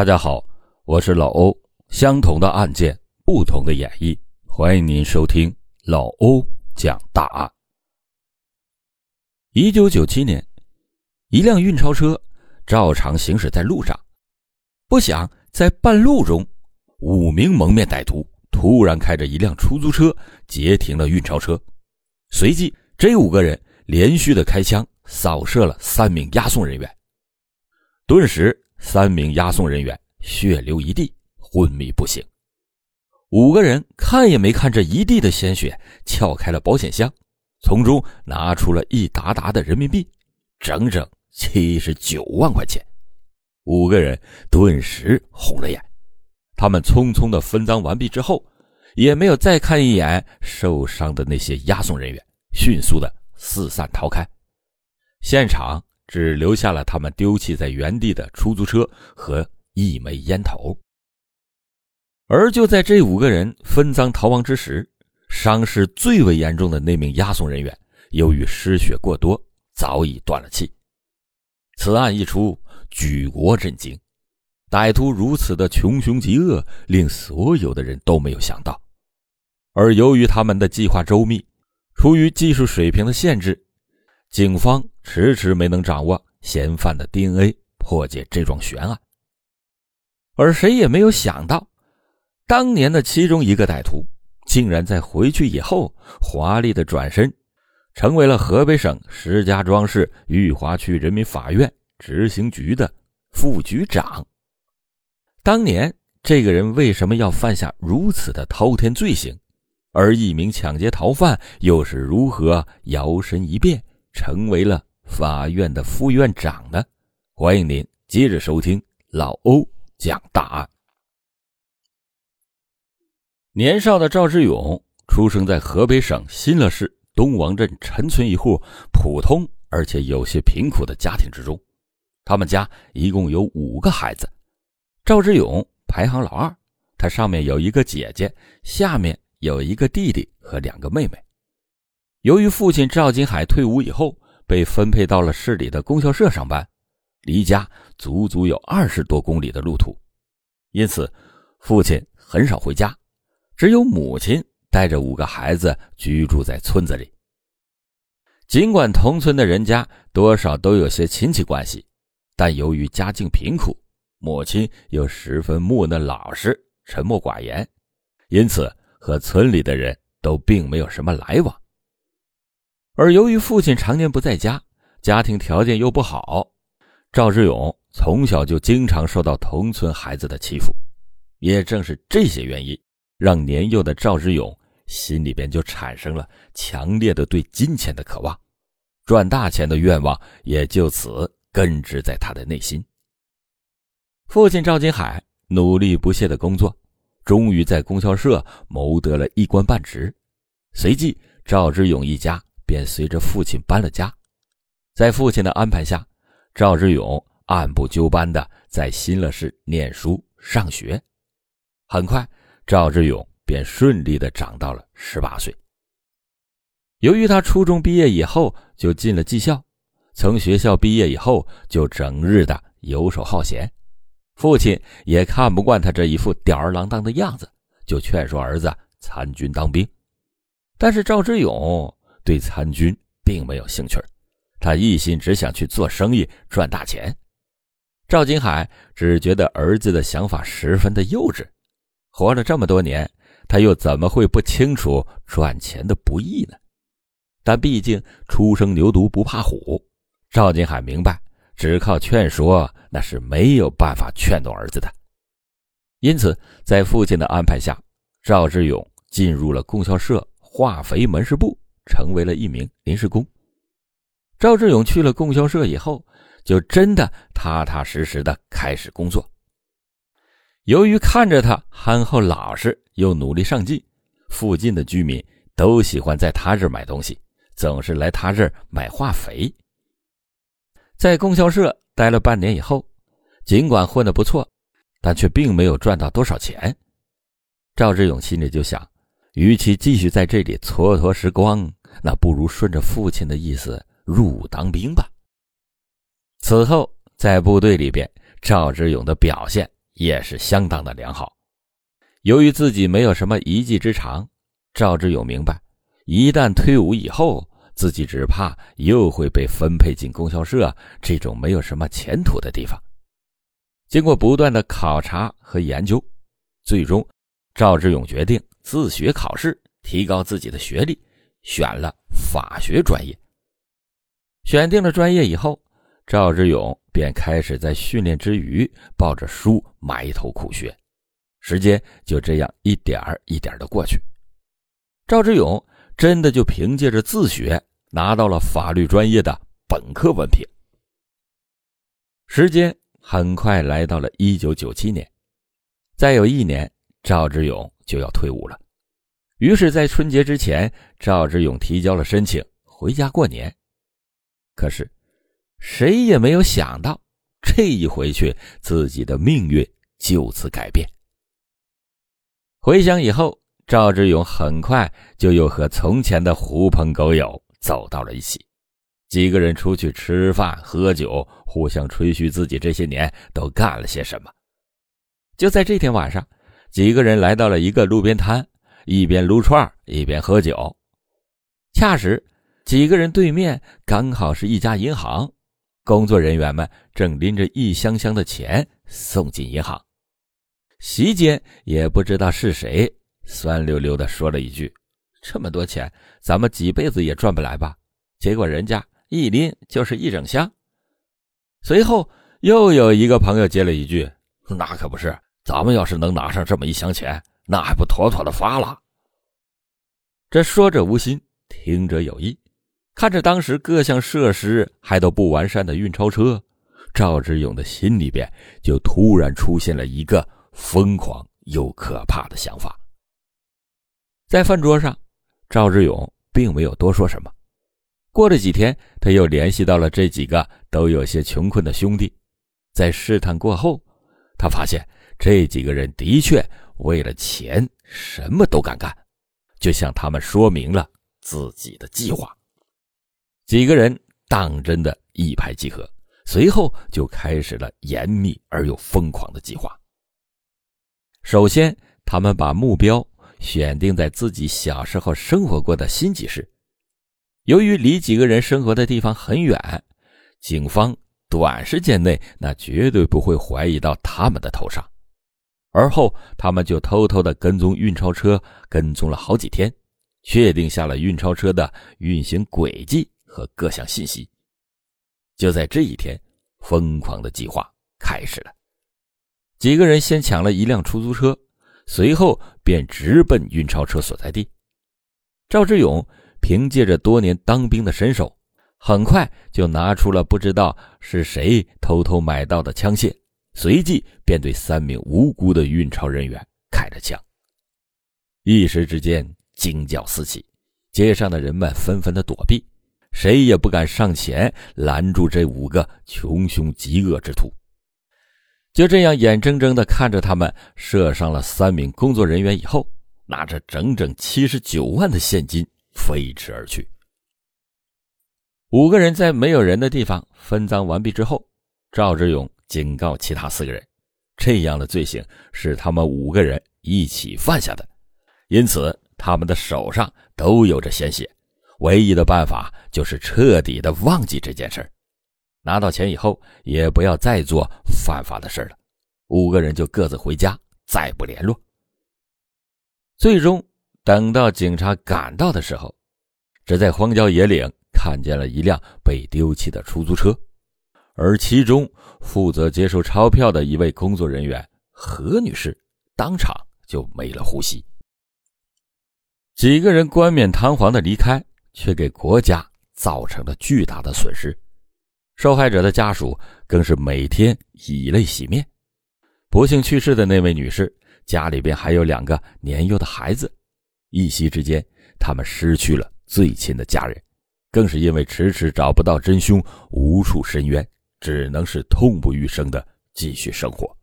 大家好，我是老欧。相同的案件，不同的演绎，欢迎您收听老欧讲大案。一九九七年，一辆运钞车照常行驶在路上，不想在半路中，五名蒙面歹徒突然开着一辆出租车截停了运钞车，随即这五个人连续的开枪扫射了三名押送人员，顿时。三名押送人员血流一地，昏迷不醒。五个人看也没看这一地的鲜血，撬开了保险箱，从中拿出了一沓沓的人民币，整整七十九万块钱。五个人顿时红了眼。他们匆匆的分赃完毕之后，也没有再看一眼受伤的那些押送人员，迅速的四散逃开。现场。只留下了他们丢弃在原地的出租车和一枚烟头。而就在这五个人分赃逃亡之时，伤势最为严重的那名押送人员，由于失血过多，早已断了气。此案一出，举国震惊。歹徒如此的穷凶极恶，令所有的人都没有想到。而由于他们的计划周密，出于技术水平的限制。警方迟迟没能掌握嫌犯的 DNA，破解这桩悬案。而谁也没有想到，当年的其中一个歹徒，竟然在回去以后，华丽的转身，成为了河北省石家庄市裕华区人民法院执行局的副局长。当年这个人为什么要犯下如此的滔天罪行？而一名抢劫逃犯又是如何摇身一变？成为了法院的副院长呢。欢迎您接着收听老欧讲大案。年少的赵志勇出生在河北省新乐市东王镇陈村一户普通而且有些贫苦的家庭之中。他们家一共有五个孩子，赵志勇排行老二，他上面有一个姐姐，下面有一个弟弟和两个妹妹。由于父亲赵金海退伍以后被分配到了市里的供销社上班，离家足足有二十多公里的路途，因此父亲很少回家，只有母亲带着五个孩子居住在村子里。尽管同村的人家多少都有些亲戚关系，但由于家境贫苦，母亲又十分木讷老实、沉默寡言，因此和村里的人都并没有什么来往。而由于父亲常年不在家，家庭条件又不好，赵志勇从小就经常受到同村孩子的欺负。也正是这些原因，让年幼的赵志勇心里边就产生了强烈的对金钱的渴望，赚大钱的愿望也就此根植在他的内心。父亲赵金海努力不懈的工作，终于在供销社谋得了一官半职。随即，赵志勇一家。便随着父亲搬了家，在父亲的安排下，赵志勇按部就班的在新乐市念书上学。很快，赵志勇便顺利的长到了十八岁。由于他初中毕业以后就进了技校，从学校毕业以后就整日的游手好闲，父亲也看不惯他这一副吊儿郎当的样子，就劝说儿子参军当兵。但是赵志勇。对参军并没有兴趣，他一心只想去做生意赚大钱。赵金海只觉得儿子的想法十分的幼稚，活了这么多年，他又怎么会不清楚赚钱的不易呢？但毕竟初生牛犊不怕虎，赵金海明白，只靠劝说那是没有办法劝动儿子的。因此，在父亲的安排下，赵志勇进入了供销社化肥门市部。成为了一名临时工。赵志勇去了供销社以后，就真的踏踏实实的开始工作。由于看着他憨厚老实又努力上进，附近的居民都喜欢在他这儿买东西，总是来他这儿买化肥。在供销社待了半年以后，尽管混得不错，但却并没有赚到多少钱。赵志勇心里就想。与其继续在这里蹉跎时光，那不如顺着父亲的意思入伍当兵吧。此后，在部队里边，赵志勇的表现也是相当的良好。由于自己没有什么一技之长，赵志勇明白，一旦退伍以后，自己只怕又会被分配进供销社这种没有什么前途的地方。经过不断的考察和研究，最终赵志勇决定自学考试，提高自己的学历，选了法学专业。选定了专业以后，赵志勇便开始在训练之余抱着书埋头苦学，时间就这样一点儿一点儿的过去。赵志勇真的就凭借着自学拿到了法律专业的本科文凭。时间。很快来到了一九九七年，再有一年，赵志勇就要退伍了。于是，在春节之前，赵志勇提交了申请回家过年。可是，谁也没有想到，这一回去，自己的命运就此改变。回乡以后，赵志勇很快就又和从前的狐朋狗友走到了一起。几个人出去吃饭喝酒，互相吹嘘自己这些年都干了些什么。就在这天晚上，几个人来到了一个路边摊，一边撸串一边喝酒。恰时，几个人对面刚好是一家银行，工作人员们正拎着一箱箱的钱送进银行。席间也不知道是谁，酸溜溜的说了一句：“这么多钱，咱们几辈子也赚不来吧？”结果人家。一拎就是一整箱，随后又有一个朋友接了一句：“那可不是，咱们要是能拿上这么一箱钱，那还不妥妥的发了？”这说者无心，听者有意。看着当时各项设施还都不完善的运钞车，赵志勇的心里边就突然出现了一个疯狂又可怕的想法。在饭桌上，赵志勇并没有多说什么。过了几天，他又联系到了这几个都有些穷困的兄弟，在试探过后，他发现这几个人的确为了钱什么都敢干，就向他们说明了自己的计划。几个人当真的一拍即合，随后就开始了严密而又疯狂的计划。首先，他们把目标选定在自己小时候生活过的新集市。由于离几个人生活的地方很远，警方短时间内那绝对不会怀疑到他们的头上。而后，他们就偷偷的跟踪运钞车，跟踪了好几天，确定下了运钞车的运行轨迹和各项信息。就在这一天，疯狂的计划开始了。几个人先抢了一辆出租车，随后便直奔运钞车所在地。赵志勇。凭借着多年当兵的身手，很快就拿出了不知道是谁偷偷买到的枪械，随即便对三名无辜的运钞人员开了枪。一时之间，惊叫四起，街上的人们纷纷的躲避，谁也不敢上前拦住这五个穷凶极恶之徒。就这样，眼睁睁的看着他们射伤了三名工作人员以后，拿着整整七十九万的现金。飞驰而去。五个人在没有人的地方分赃完毕之后，赵志勇警告其他四个人：这样的罪行是他们五个人一起犯下的，因此他们的手上都有着鲜血。唯一的办法就是彻底的忘记这件事拿到钱以后也不要再做犯法的事了。五个人就各自回家，再不联络。最终。等到警察赶到的时候，只在荒郊野岭看见了一辆被丢弃的出租车，而其中负责接收钞票的一位工作人员何女士当场就没了呼吸。几个人冠冕堂皇的离开，却给国家造成了巨大的损失，受害者的家属更是每天以泪洗面。不幸去世的那位女士家里边还有两个年幼的孩子。一夕之间，他们失去了最亲的家人，更是因为迟迟找不到真凶，无处申冤，只能是痛不欲生的继续生活。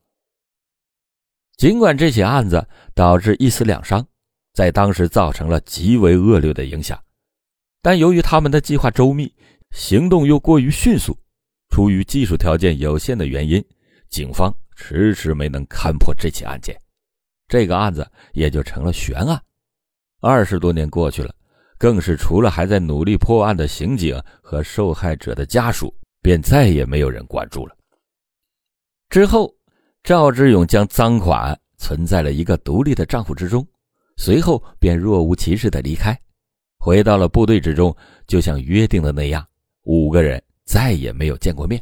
尽管这起案子导致一死两伤，在当时造成了极为恶劣的影响，但由于他们的计划周密，行动又过于迅速，出于技术条件有限的原因，警方迟迟没能勘破这起案件，这个案子也就成了悬案。二十多年过去了，更是除了还在努力破案的刑警和受害者的家属，便再也没有人关注了。之后，赵志勇将赃款存在了一个独立的账户之中，随后便若无其事的离开，回到了部队之中。就像约定的那样，五个人再也没有见过面，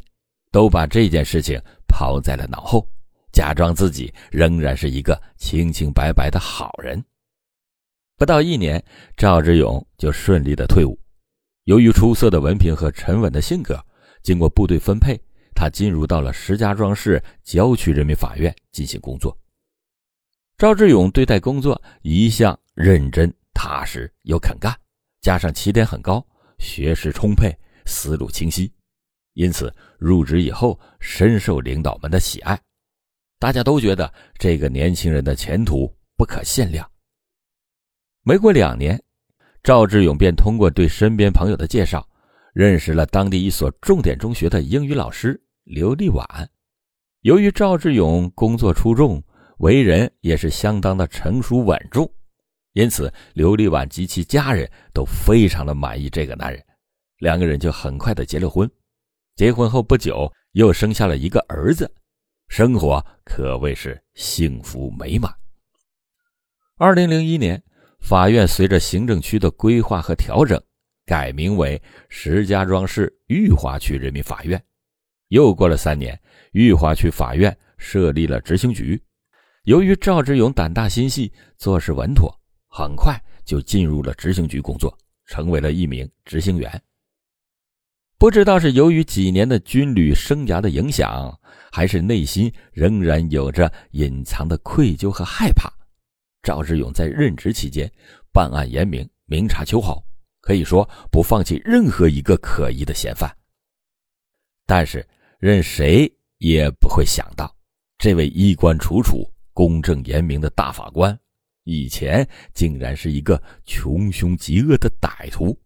都把这件事情抛在了脑后，假装自己仍然是一个清清白白的好人。不到一年，赵志勇就顺利的退伍。由于出色的文凭和沉稳的性格，经过部队分配，他进入到了石家庄市郊区人民法院进行工作。赵志勇对待工作一向认真踏实又肯干，加上起点很高，学识充沛，思路清晰，因此入职以后深受领导们的喜爱，大家都觉得这个年轻人的前途不可限量。没过两年，赵志勇便通过对身边朋友的介绍，认识了当地一所重点中学的英语老师刘丽婉。由于赵志勇工作出众，为人也是相当的成熟稳重，因此刘丽婉及其家人都非常的满意这个男人，两个人就很快的结了婚。结婚后不久，又生下了一个儿子，生活可谓是幸福美满。二零零一年。法院随着行政区的规划和调整，改名为石家庄市裕华区人民法院。又过了三年，裕华区法院设立了执行局。由于赵志勇胆大心细，做事稳妥，很快就进入了执行局工作，成为了一名执行员。不知道是由于几年的军旅生涯的影响，还是内心仍然有着隐藏的愧疚和害怕。赵志勇在任职期间，办案严明，明察秋毫，可以说不放弃任何一个可疑的嫌犯。但是，任谁也不会想到，这位衣冠楚楚、公正严明的大法官，以前竟然是一个穷凶极恶的歹徒。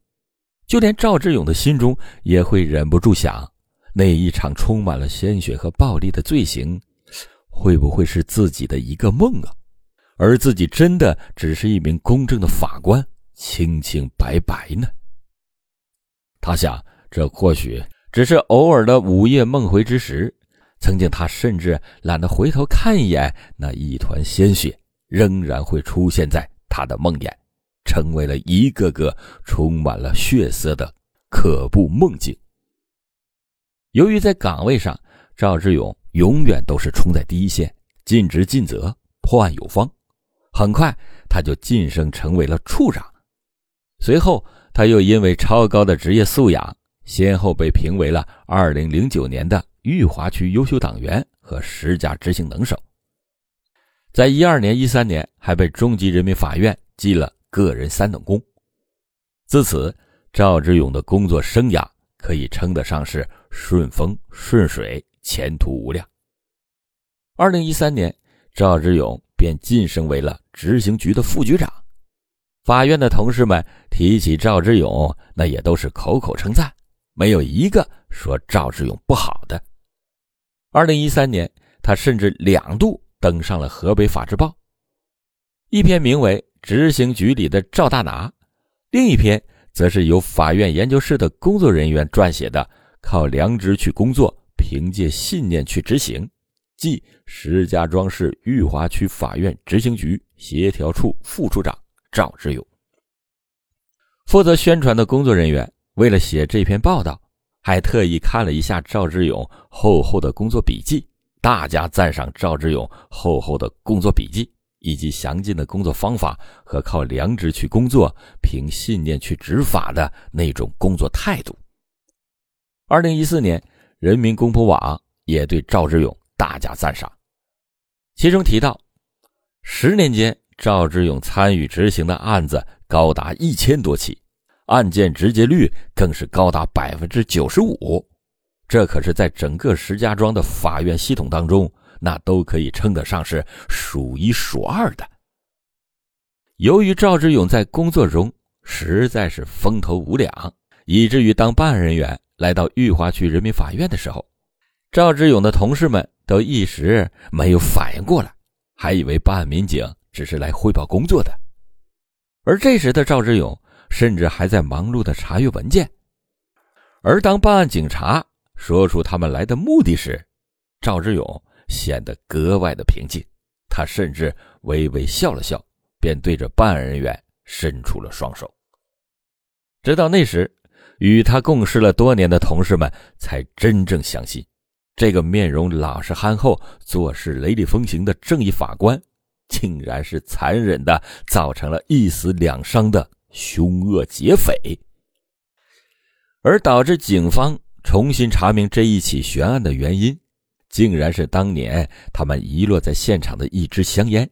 就连赵志勇的心中也会忍不住想：那一场充满了鲜血和暴力的罪行，会不会是自己的一个梦啊？而自己真的只是一名公正的法官，清清白白呢？他想，这或许只是偶尔的午夜梦回之时。曾经，他甚至懒得回头看一眼那一团鲜血，仍然会出现在他的梦魇，成为了一个个充满了血色的可怖梦境。由于在岗位上，赵志勇永远都是冲在第一线，尽职尽责，破案有方。很快，他就晋升成为了处长。随后，他又因为超高的职业素养，先后被评为了2009年的裕华区优秀党员和十佳执行能手。在一二年、一三年，还被中级人民法院记了个人三等功。自此，赵志勇的工作生涯可以称得上是顺风顺水，前途无量。二零一三年，赵志勇。便晋升为了执行局的副局长，法院的同事们提起赵志勇，那也都是口口称赞，没有一个说赵志勇不好的。二零一三年，他甚至两度登上了河北法制报，一篇名为《执行局里的赵大拿》，另一篇则是由法院研究室的工作人员撰写的《靠良知去工作，凭借信念去执行》。即石家庄市裕华区法院执行局协调处副处长赵志勇，负责宣传的工作人员为了写这篇报道，还特意看了一下赵志勇厚厚的工作笔记，大加赞赏赵志勇厚厚的工作笔记以及详尽的工作方法和靠良知去工作、凭信念去执法的那种工作态度。二零一四年，人民公仆网也对赵志勇。大加赞赏，其中提到，十年间赵志勇参与执行的案子高达一千多起，案件执结率更是高达百分之九十五，这可是在整个石家庄的法院系统当中，那都可以称得上是数一数二的。由于赵志勇在工作中实在是风头无两，以至于当办案人员来到裕华区人民法院的时候。赵志勇的同事们都一时没有反应过来，还以为办案民警只是来汇报工作的。而这时的赵志勇甚至还在忙碌的查阅文件。而当办案警察说出他们来的目的时，赵志勇显得格外的平静。他甚至微微笑了笑，便对着办案人员伸出了双手。直到那时，与他共事了多年的同事们才真正相信，这个面容老实憨厚、做事雷厉风行的正义法官，竟然是残忍的造成了一死两伤的凶恶劫匪。而导致警方重新查明这一起悬案的原因。竟然是当年他们遗落在现场的一支香烟。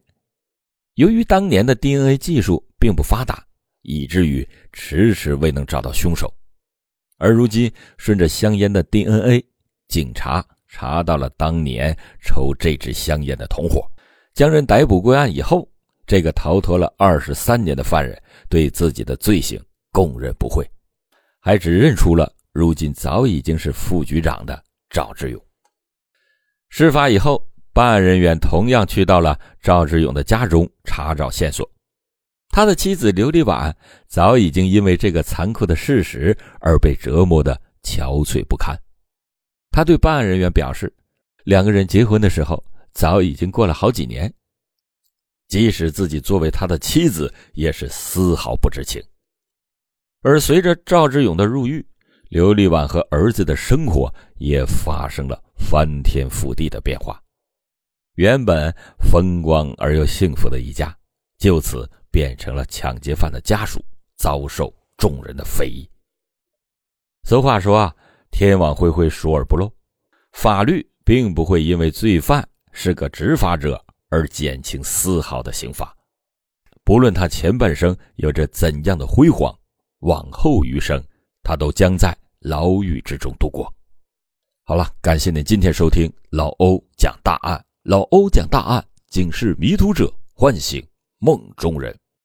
由于当年的 DNA 技术并不发达，以至于迟迟未能找到凶手。而如今，顺着香烟的 DNA，警察查到了当年抽这支香烟的同伙，将人逮捕归案以后，这个逃脱了二十三年的犯人对自己的罪行供认不讳，还指认出了如今早已经是副局长的赵志勇。事发以后，办案人员同样去到了赵志勇的家中查找线索。他的妻子刘丽婉早已经因为这个残酷的事实而被折磨得憔悴不堪。他对办案人员表示，两个人结婚的时候早已经过了好几年，即使自己作为他的妻子，也是丝毫不知情。而随着赵志勇的入狱，刘丽婉和儿子的生活也发生了。翻天覆地的变化，原本风光而又幸福的一家，就此变成了抢劫犯的家属，遭受众人的非议。俗话说啊，天网恢恢，疏而不漏。法律并不会因为罪犯是个执法者而减轻丝毫的刑罚，不论他前半生有着怎样的辉煌，往后余生，他都将在牢狱之中度过。好了，感谢您今天收听老欧讲大案。老欧讲大案，警示迷途者，唤醒梦中人。